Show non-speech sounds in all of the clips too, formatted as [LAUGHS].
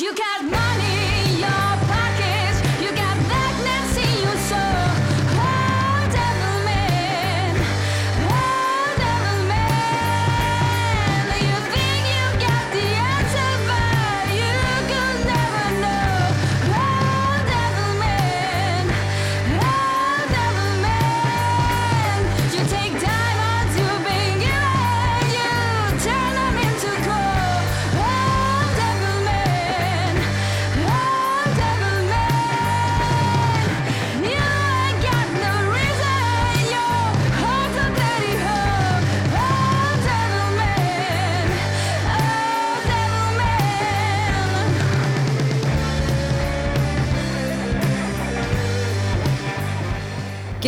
You got money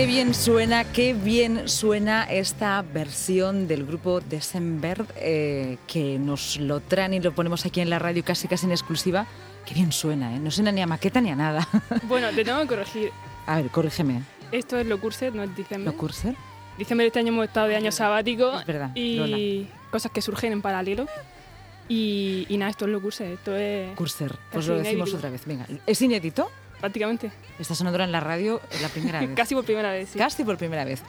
Qué bien suena, qué bien suena esta versión del grupo December eh, que nos lo traen y lo ponemos aquí en la radio casi casi en exclusiva. Qué bien suena, ¿eh? No suena ni a maqueta ni a nada. [LAUGHS] Bueno, te tengo que corregir. A ver, corrígeme. Esto es Locurset, no es diciembre. ¿Lo curser? Diciembre de este año hemos estado de año sabático Es verdad, y cosas que surgen en paralelo. Y, y nada, esto es Locurset, esto es Curser. Pues lo decimos inédito. otra vez. Venga, ¿es inédito? Prácticamente Está sonando en la radio la primera [LAUGHS] vez. casi por primera vez. sí. Casi por primera vez.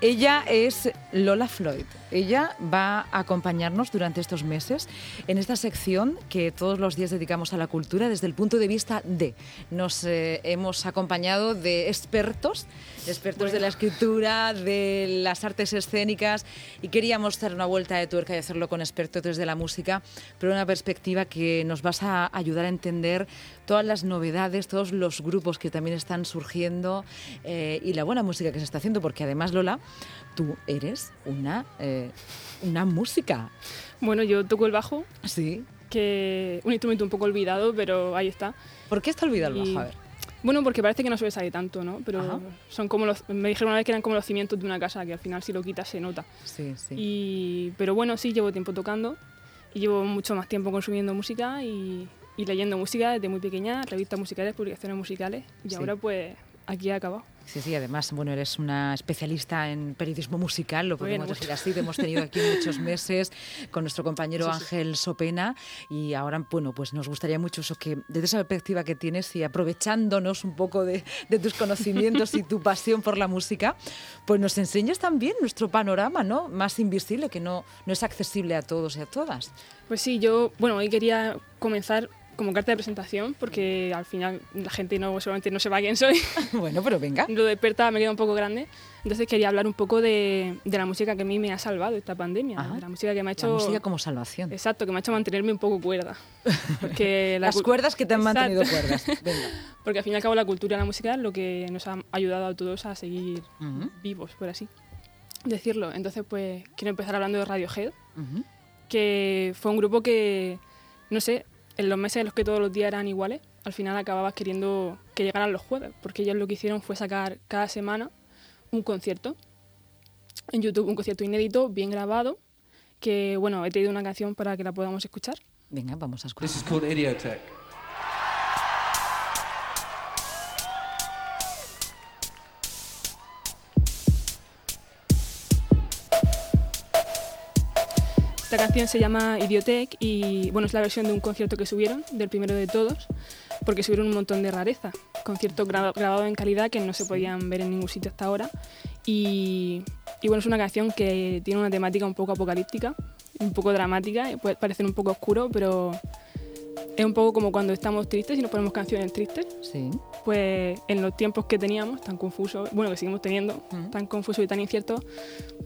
Ella es Lola Floyd. Ella va a acompañarnos durante estos meses en esta sección que todos los días dedicamos a la cultura desde el punto de vista de. Nos eh, hemos acompañado de expertos, expertos de la escritura, de las artes escénicas y queríamos dar una vuelta de tuerca y hacerlo con expertos desde la música, pero una perspectiva que nos vas a ayudar a entender todas las novedades, todos los grupos que también están surgiendo eh, y la buena música que se está haciendo, porque además, Lola, tú eres una, eh, una música. Bueno, yo toco el bajo, Sí. que un instrumento un poco olvidado, pero ahí está. ¿Por qué está olvidado el bajo? A ver. Bueno, porque parece que no suele salir tanto, ¿no? Pero Ajá. son como los, me dijeron una vez que eran como los cimientos de una casa, que al final si lo quitas se nota. Sí, sí. Y, pero bueno, sí, llevo tiempo tocando y llevo mucho más tiempo consumiendo música y, y leyendo música desde muy pequeña, revistas musicales, publicaciones musicales y Sí. ahora pues aquí he acabado. Sí, sí, además, bueno, eres una especialista en periodismo musical, lo podemos Bueno, decir así, te hemos tenido aquí muchos [LAUGHS] meses con nuestro compañero Sí, sí. Ángel Sopena y ahora, bueno, pues nos gustaría mucho eso que desde esa perspectiva que tienes y aprovechándonos un poco de, de tus conocimientos y tu [LAUGHS] pasión por la música, pues nos enseñes también nuestro panorama, ¿no? Más invisible, que no, no es accesible a todos y a todas. Pues sí, yo, bueno, hoy quería comenzar como carta de presentación porque al final la gente no seguramente no sepa quién soy. [LAUGHS] bueno, pero venga. Lo de Perta me queda un poco grande. Entonces quería hablar un poco de, de la música que a mí me ha salvado esta pandemia. Ajá. la música que me ha La hecho... música como salvación. Exacto, que me ha hecho mantenerme un poco cuerda. [LAUGHS] Porque la Las cu- cuerdas que te han Exacto. mantenido cuerdas. [LAUGHS] Venga. Porque al fin y al cabo la cultura y la música es lo que nos ha ayudado a todos a seguir Ujú, vivos, por así decirlo. Entonces, pues quiero empezar hablando de Radiohead, ujú. que fue un grupo que, no sé, en los meses en los que todos los días eran iguales, al final acababas queriendo que llegaran los jueves, porque ellos lo que hicieron fue sacar cada semana un concierto en YouTube, un concierto inédito, bien grabado, que, bueno, he traído una canción para que la podamos escuchar. Venga, vamos a This escuchar. is called Esta canción se llama Idiotech y bueno, es la versión de un concierto que subieron, del primero de todos, porque subieron un montón de rareza. Conciertos gra- grabados en calidad que no se podían ver en ningún sitio hasta ahora. Y, y bueno, es una canción que tiene una temática un poco apocalíptica, un poco dramática, puede parecer un poco oscuro, pero es un poco como cuando estamos tristes y nos ponemos canciones tristes. Sí. Pues en los tiempos que teníamos, tan confusos, bueno, que seguimos teniendo, tan confusos y tan inciertos,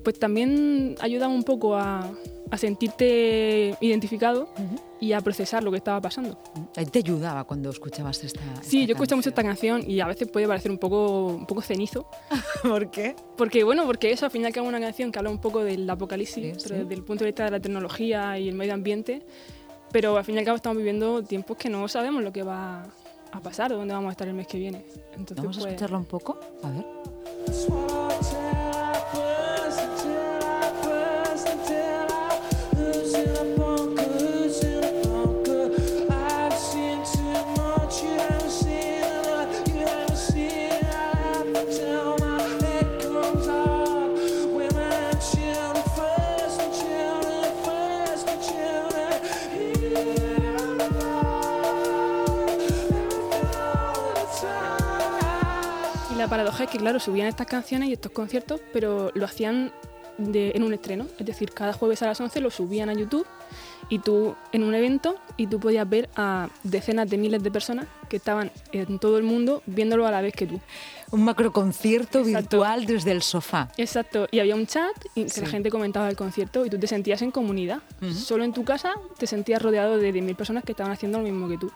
pues también ayudan un poco a, a sentirte identificado Ujú. y a procesar lo que estaba pasando. Te ayudaba cuando escuchabas esta. Sí, yo escucho mucho esta canción y a veces puede parecer un poco, un poco cenizo, [LAUGHS] ¿Por qué? porque bueno, porque eso al final que es una canción que habla un poco del apocalipsis, Sí, pero sí. desde el punto de vista de la tecnología y el medio ambiente, pero al fin y al cabo estamos viviendo tiempos que no sabemos lo que va a pasar o dónde vamos a estar el mes que viene. Entonces, Vamos a pues, escucharla un poco. A ver. Que, claro, subían estas canciones y estos conciertos, pero lo hacían de- en un estreno. Es decir, cada jueves a las 11 lo subían a YouTube y tú en un evento y tú podías ver a decenas de miles de personas que estaban en todo el mundo viéndolo a la vez que tú. Un macroconcierto virtual desde el sofá. Exacto, y había un chat y que la gente comentaba el concierto y tú te sentías en comunidad. Solo en tu casa te sentías rodeado de 10.000 personas que estaban haciendo lo mismo que tú.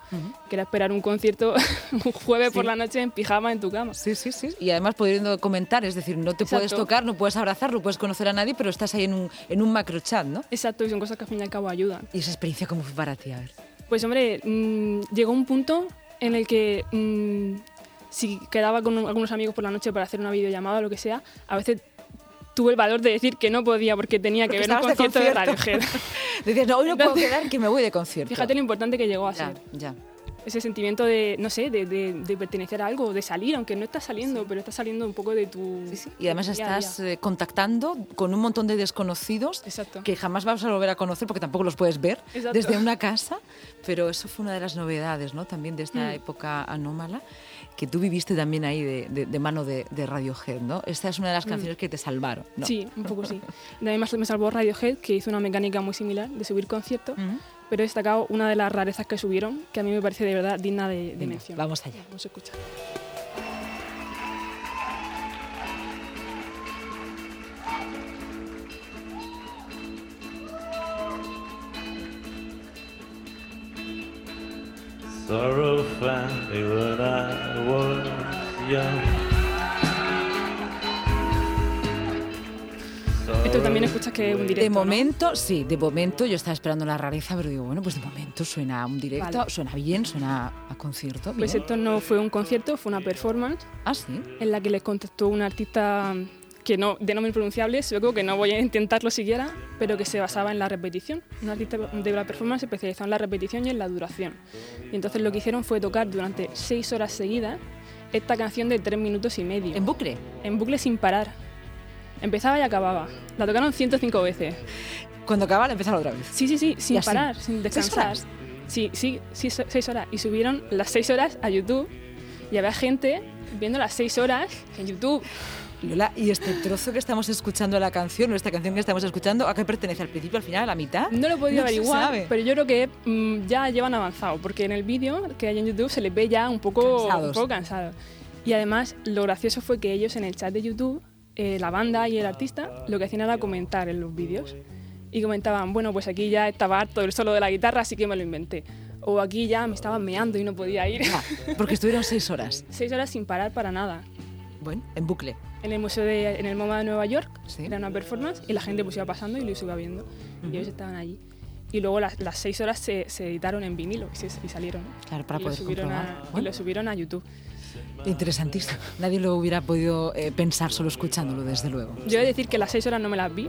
Que era esperar un concierto [LAUGHS] un jueves por la noche en pijama en tu cama. Sí, sí, sí. Y además pudiendo comentar, es decir, no te puedes tocar, no puedes abrazar, no puedes conocer a nadie, pero estás ahí en un, en un macro chat, ¿no? Exacto, y son cosas que al fin y al cabo ayudan. ¿Y esa experiencia cómo fue para ti? A ver. Pues hombre, mm, llegó un punto en el que mm, si quedaba con un- algunos amigos por la noche para hacer una videollamada o lo que sea, a veces tuve el valor de decir que no podía porque tenía Porque que ver un estabas de concierto de, concierto. Radiohead. [LAUGHS] Decías, no, hoy no puedo Entonces- quedar, que me voy de concierto. Fíjate lo importante que llegó a Ya, ser. ya. Ese sentimiento de, no sé, de, de- de pertenecer a algo, de salir, aunque no estás saliendo, pero estás saliendo un poco de tu... Sí, sí. Y además estás eh, contactando con un montón de desconocidos Exacto. que jamás vas a volver a conocer porque tampoco los puedes ver Exacto. desde una casa. Pero eso fue una de las novedades ¿no? también de esta Mm. época anómala que tú viviste también ahí de, de- de mano de, de Radiohead. ¿no? Esta es una de las canciones que te salvaron. ¿no? Mm. Sí, un poco sí. De ahí más me salvó Radiohead, que hizo una mecánica muy similar de subir conciertos, Ujú. Pero he destacado una de las rarezas que subieron, que a mí me parece de verdad digna de, de Venga, mención. vamos allá. Vamos a escuchar. Sorrow found me when I was young. Esto también escuchas que es un directo, De ¿no? momento, sí, de momento yo estaba esperando la rareza, pero digo, bueno, pues de momento suena un directo, Vale. suena bien, suena a concierto. Pues bien. esto no fue un concierto, fue una performance Ah, sí. en la que les contactó un artista que no, de nombre impronunciable, sueco, que no voy a intentarlo siquiera, pero que se basaba en la repetición. Un artista de la performance especializado en la repetición y en la duración. Y entonces lo que hicieron fue tocar durante seis horas seguidas esta canción de tres minutos y medio, En bucle. en bucle sin parar. Empezaba y acababa. La tocaron 105 veces. Cuando acaba, la empezaba otra vez. Sí, sí, sí, sin parar, sin ¿Seis descansar. horas? Sí, sí, sí, se- seis horas. Y subieron las seis horas a YouTube y había gente viendo las seis horas en YouTube. Lola, ¿y este trozo que estamos escuchando de la canción, o esta canción que estamos escuchando, a qué pertenece? ¿Al principio, al final, a la mitad? No lo he podido No averiguar, pero yo creo que mm, ya llevan avanzado, porque en el vídeo que hay en YouTube se les ve ya un poco Cansados. un poco cansados. Y además, lo gracioso fue que ellos en el chat de YouTube, eh, la banda y el artista, lo que hacían era comentar en los vídeos. Y comentaban, bueno, pues aquí ya estaba harto del solo de la guitarra, así que me lo inventé. O aquí ya me estaban meando y no podía ir. Ah, porque estuvieron seis horas. [LAUGHS] Seis horas sin parar para nada. Bueno, en bucle. En el museo de, en el MoMA de Nueva York, Sí. era una performance y la gente pues iba pasando y lo iba viendo. Y ellos estaban allí. Y luego las, las seis horas se, se editaron en vinilo y, se- y salieron. Claro, para y, lo poder a, comprobar. y Bueno. lo subieron a YouTube. Interesantísimo. Nadie lo hubiera podido eh, pensar solo escuchándolo, desde luego. Yo he de decir que las seis horas no me las vi,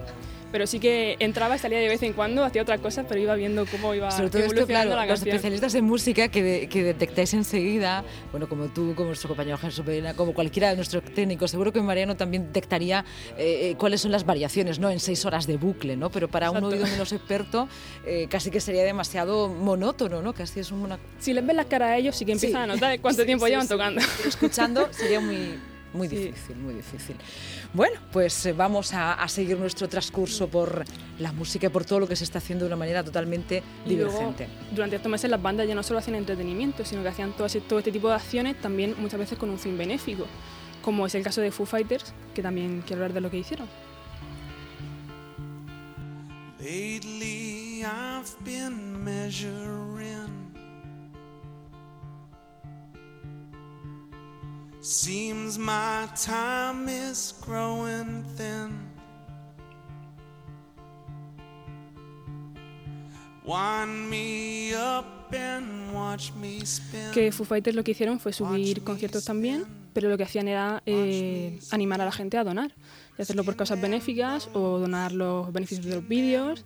pero sí que entraba y salía de vez en cuando, hacía otras cosas, pero iba viendo cómo iba Sobre todo esto, claro, la los especialistas en música que, de- que detectáis enseguida, bueno, como tú, como nuestro compañero Jesús Pereira, como cualquiera de nuestros técnicos, seguro que Mariano también detectaría eh, eh, cuáles son las variaciones, ¿no? En seis horas de bucle, ¿no? Pero para un Exacto. oído menos experto, eh, casi que sería demasiado monótono, ¿no? Casi es una... Si les ves las caras a ellos, sí que empiezan Sí. a notar cuánto Sí, tiempo sí, llevan tocando. Escuchando sería muy, muy Sí. difícil, muy difícil. Bueno, pues eh, vamos a, a seguir nuestro transcurso por la música y por todo lo que se está haciendo de una manera totalmente Y luego, divergente. durante estos meses las bandas ya no solo hacían entretenimiento, sino que hacían todo, ese- todo este tipo de acciones también muchas veces con un fin benéfico, como es el caso de Foo Fighters, que también quiero hablar de lo que hicieron. Lately, I've been measuring. Seems my time is growing thin. Wind me up and watch me spin. Que Foo Fighters lo que hicieron fue subir conciertos también, pero lo que hacían era eh, animar a la gente a donar, y hacerlo por causas benéficas o donar los beneficios de los vídeos.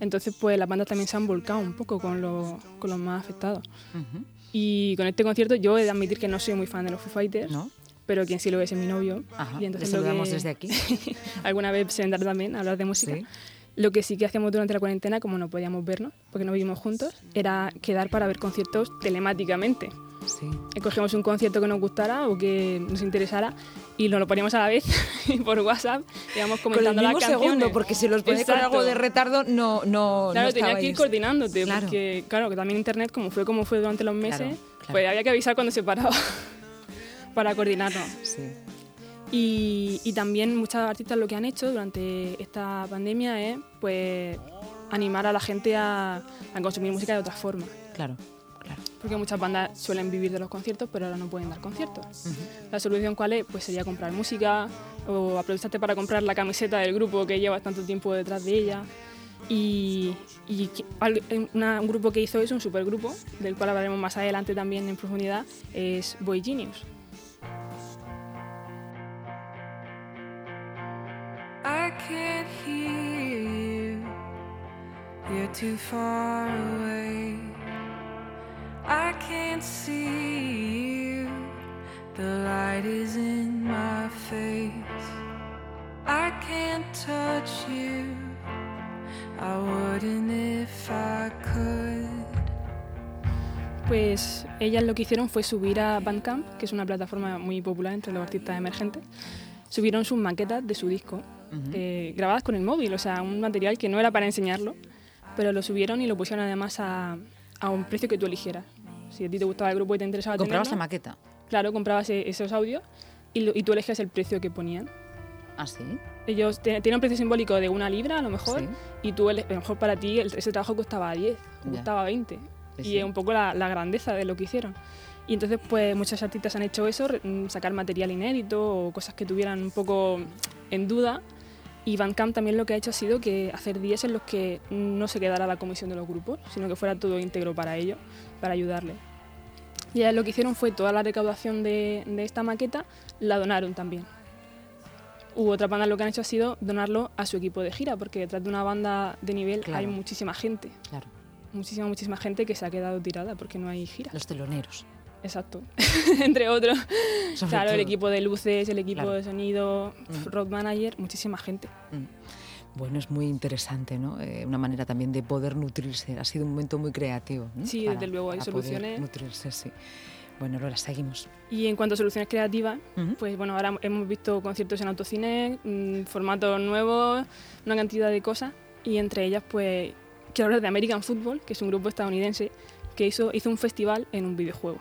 Entonces, pues las bandas también se han volcado un poco con, los- con los más afectados. Ujú. Y con este concierto yo he de admitir que no soy muy fan de los Foo Fighters, ¿No? pero quien sí lo es es mi novio. Ajá, y entonces lo saludamos que- desde aquí. [LAUGHS] alguna vez se vendrá también a hablar de música. Sí. Lo que sí que hacíamos durante la cuarentena, como no podíamos vernos, porque no vivimos juntos, era quedar para ver conciertos telemáticamente. Sí. Escogíamos un concierto que nos gustara o que nos interesara y nos lo poníamos a la vez [LAUGHS] por WhatsApp, íbamos Con el comentando mismo las canciones. segundo, porque si los ponéis con algo de retardo, no, no, Claro, no tenías que ir coordinándote, Claro. porque claro, que también internet, como fue como fue durante los meses, Claro, claro. pues había que avisar cuando se paraba [LAUGHS] para coordinarnos. Sí. Y, y también muchos artistas lo que han hecho durante esta pandemia es pues animar a la gente a, a consumir música de otra forma. Claro, claro. Porque muchas bandas suelen vivir de los conciertos, pero ahora no pueden dar conciertos. La solución cuál es? Pues sería comprar música o aprovecharte para comprar la camiseta del grupo que llevas tanto tiempo detrás de ella. Y, una- un grupo que hizo eso, un supergrupo, del cual hablaremos más adelante también en profundidad, es Boy Genius. I can't hear you. You're too far away. I can't see you. The light is in my face. I can't touch you. I wouldn't if I could. Pues ellas lo que hicieron fue subir a Bandcamp, que es una plataforma muy popular entre los artistas emergentes. Subieron sus maquetas de su disco, eh, grabadas con el móvil, o sea, un material que no era para enseñarlo, pero lo subieron y lo pusieron además a, a un precio que tú eligieras. Si a ti te gustaba el grupo y te interesaba Comprabas la tenerlo, maqueta. claro, comprabas e- esos audios y, lo- y tú elegías el precio que ponían. Ah, sí. Ellos te- tienen un precio simbólico de una libra a lo mejor Sí. y tú a lo mejor para ti el- ese trabajo costaba 10, Ya. costaba 20 Sí, y es un poco la, la grandeza de lo que hicieron. Y entonces pues muchos artistas han hecho eso, sacar material inédito o cosas que tuvieran un poco en duda y Bandcamp también lo que ha hecho ha sido que hacer días en los que no se quedara la comisión de los grupos, sino que fuera todo íntegro para ellos, para ayudarles. Y ellas lo que hicieron fue toda la recaudación de, de esta maqueta la donaron también. U otra banda lo que han hecho ha sido donarlo a su equipo de gira, porque detrás de una banda de nivel Claro. hay muchísima gente, Claro. muchísima, muchísima gente que se ha quedado tirada porque no hay gira. Los teloneros. Exacto, [LAUGHS] entre otros. Sobre claro, el equipo de luces, el equipo Claro. de sonido, Mm. road manager, muchísima gente. Bueno, es muy interesante, ¿no? Eh, una manera también de poder nutrirse. Ha sido un momento muy creativo. ¿no? Sí, desde luego, hay soluciones. nutrirse, sí. Bueno, Lola, seguimos. Y en cuanto a soluciones creativas, pues bueno, ahora hemos visto conciertos en autocine, mm, formatos nuevos, una cantidad de cosas, y entre ellas, pues, quiero hablar de American Football, que es un grupo estadounidense que hizo, hizo un festival en un videojuego.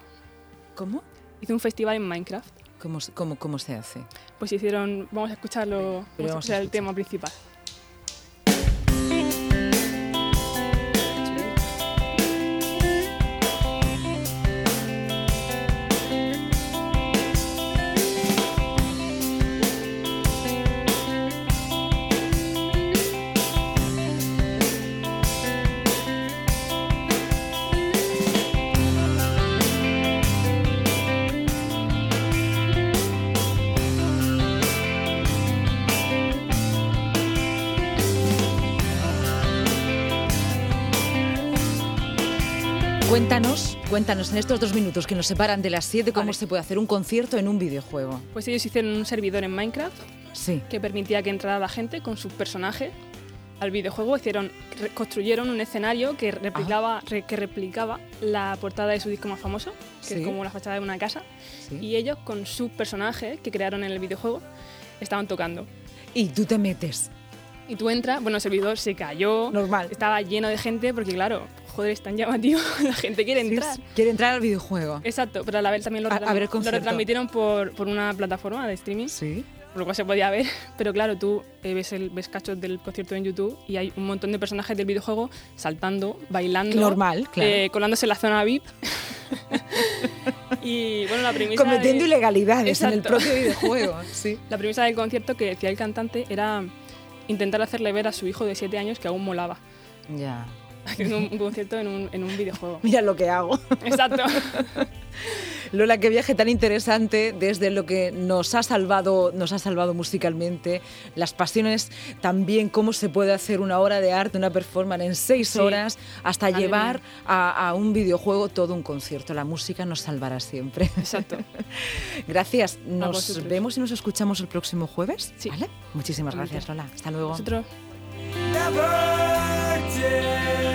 ¿Cómo? Hizo un festival en Minecraft. ¿Cómo, se- cómo, cómo se hace? Pues hicieron, vamos a escucharlo, vamos a escuchar el tema principal. Cuéntanos, cuéntanos en estos dos minutos que nos separan de las siete cómo Vale. se puede hacer un concierto en un videojuego. Pues ellos hicieron un servidor en Minecraft Sí. que permitía que entrara la gente con sus personajes al videojuego. Hicieron, construyeron un escenario que replicaba, re- que replicaba la portada de su disco más famoso, que Sí. es como la fachada de una casa. sí. Y ellos, con sus personajes que crearon en el videojuego, estaban tocando. Y tú te metes. Y tú entras, bueno, el servidor se cayó, Normal. estaba lleno de gente, porque claro, joder, es tan llamativo, [LAUGHS] la gente quiere entrar. Quiere entrar al videojuego. Exacto, pero a la vez también lo, A- ver lo retransmitieron por, por una plataforma de streaming Sí. por lo cual se podía ver, [LAUGHS] pero claro, tú eh, ves, el, ves cachos del concierto en YouTube y hay un montón de personajes del videojuego saltando, bailando, Normal, claro. eh, colándose en la zona VIP. [LAUGHS] y bueno, la premisa, Cometiendo de- ilegalidades en el Exacto. propio videojuego. Sí. la premisa del concierto que decía el cantante era intentar hacerle ver a su hijo de 7 años que aún molaba. Ya. [LAUGHS] Haciendo un, concierto en un, en un videojuego. Mira lo que hago. Exacto. [LAUGHS] Lola, qué viaje tan interesante desde lo que nos ha salvado, nos ha salvado musicalmente, las pasiones, también cómo se puede hacer una obra de arte, una performance en seis Sí. horas, hasta Madre llevar a, a un videojuego todo un concierto. La música nos salvará siempre. Exacto. [LAUGHS] Gracias. Nos vemos y nos escuchamos el próximo jueves. Sí. ¿Vale? Muchísimas gracias, Lola. Hasta luego. Never did